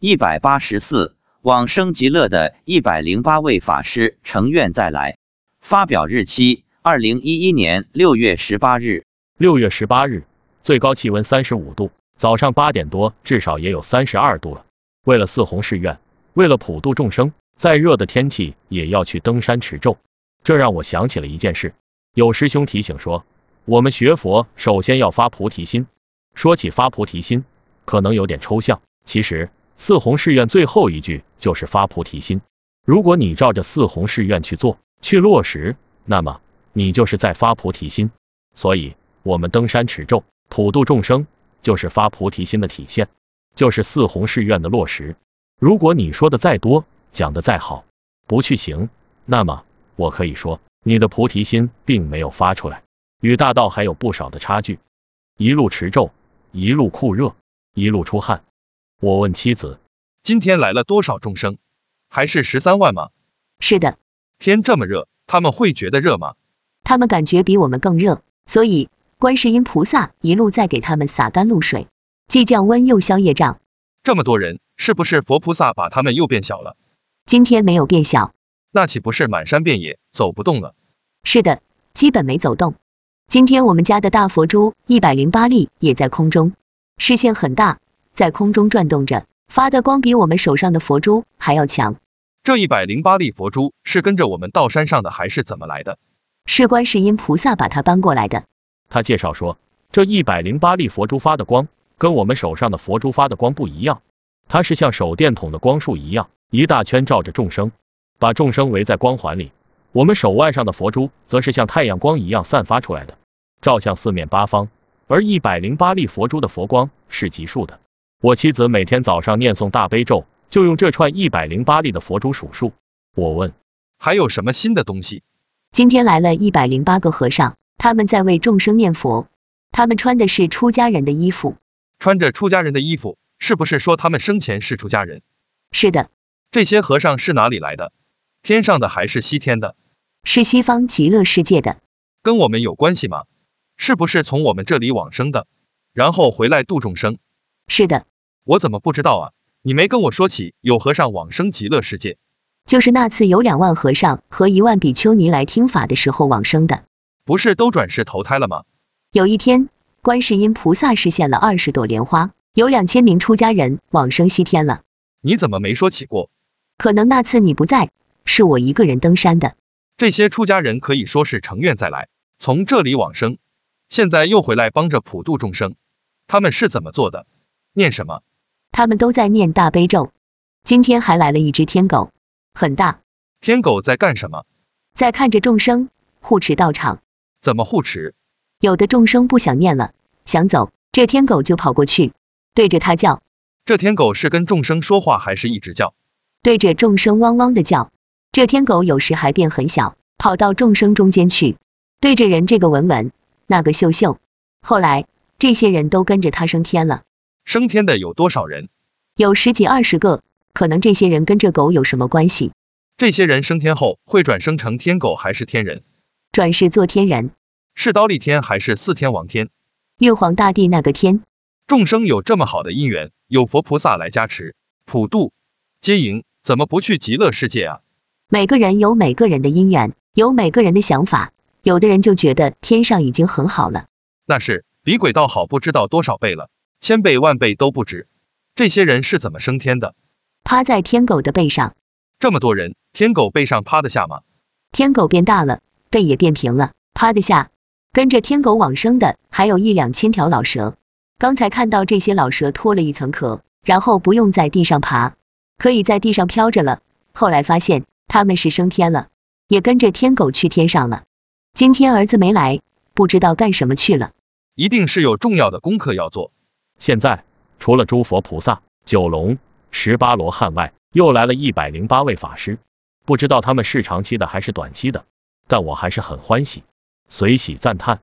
一百八十四，往生极乐的一百零八位法师成愿再来。发表日期：二零一一年六月十八日。六月十八日，最高气温三十五度，早上八点多至少也有三十二度了。为了四弘誓愿，为了普度众生，再热的天气也要去登山持咒。这让我想起了一件事。有师兄提醒说，我们学佛首先要发菩提心。说起发菩提心，可能有点抽象。其实四弘誓愿最后一句就是发菩提心。如果你照着四弘誓愿去做，去落实，那么你就是在发菩提心。所以。我们登山持咒，普度众生，就是发菩提心的体现，就是四弘誓愿的落实。如果你说的再多，讲的再好，不去行，那么我可以说，你的菩提心并没有发出来，与大道还有不少的差距。一路持咒，一路酷热，一路出汗。我问妻子，今天来了多少众生？还是十三万吗？是的。天这么热，他们会觉得热吗？他们感觉比我们更热，所以。观世音菩萨一路在给他们洒甘露水，既降温又消业障。这么多人，是不是佛菩萨把他们又变小了？今天没有变小，那岂不是满山遍野走不动了？是的，基本没走动。今天我们家的大佛珠一百零八粒也在空中，视线很大，在空中转动着，发的光比我们手上的佛珠还要强。这一百零八粒佛珠是跟着我们到山上的，还是怎么来的？是观世音菩萨把它搬过来的。他介绍说，这一百零八粒佛珠发的光，跟我们手上的佛珠发的光不一样，它是像手电筒的光束一样，一大圈照着众生，把众生围在光环里。我们手腕上的佛珠，则是像太阳光一样散发出来的，照向四面八方。而一百零八粒佛珠的佛光是极数的。我妻子每天早上念诵大悲咒，就用这串一百零八粒的佛珠数数。我问，还有什么新的东西？今天来了一百零八个和尚。他们在为众生念佛，他们穿的是出家人的衣服，穿着出家人的衣服，是不是说他们生前是出家人？是的。这些和尚是哪里来的？天上的还是西天的？是西方极乐世界的。跟我们有关系吗？是不是从我们这里往生的，然后回来度众生？是的。我怎么不知道啊？你没跟我说起有和尚往生极乐世界？就是那次有两万和尚和一万比丘尼来听法的时候往生的。不是都转世投胎了吗？有一天，观世音菩萨实现了二十朵莲花，有两千名出家人往生西天了。你怎么没说起过？可能那次你不在，是我一个人登山的。这些出家人可以说是成愿再来，从这里往生，现在又回来帮着普度众生。他们是怎么做的？念什么？他们都在念大悲咒。今天还来了一只天狗，很大。天狗在干什么？在看着众生。护持道场，怎么护持？有的众生不想念了，想走，这天狗就跑过去，对着他叫。这天狗是跟众生说话，还是一直叫？对着众生汪汪的叫。这天狗有时还变很小，跑到众生中间去，对着人这个闻闻，那个嗅嗅。后来这些人都跟着他升天了。升天的有多少人？有十几二十个，可能这些人跟这狗有什么关系？这些人升天后会转生成天狗还是天人？转世做天人，是刀立天还是四天王天？玉皇大帝那个天。众生有这么好的姻缘，有佛菩萨来加持、普渡、接引，怎么不去极乐世界啊？每个人有每个人的因缘，有每个人的想法。有的人就觉得天上已经很好了，那是比鬼道好不知道多少倍了，千倍万倍都不止。这些人是怎么升天的？趴在天狗的背上。这么多人，天狗背上趴得下吗？天狗变大了。背也变平了，趴得下。跟着天狗往生的还有一两千条老蛇。刚才看到这些老蛇脱了一层壳，然后不用在地上爬，可以在地上飘着了。后来发现他们是升天了，也跟着天狗去天上了。今天儿子没来，不知道干什么去了。一定是有重要的功课要做。现在除了诸佛菩萨、九龙、十八罗汉外，又来了一百零八位法师，不知道他们是长期的还是短期的。但我还是很欢喜，随喜赞叹。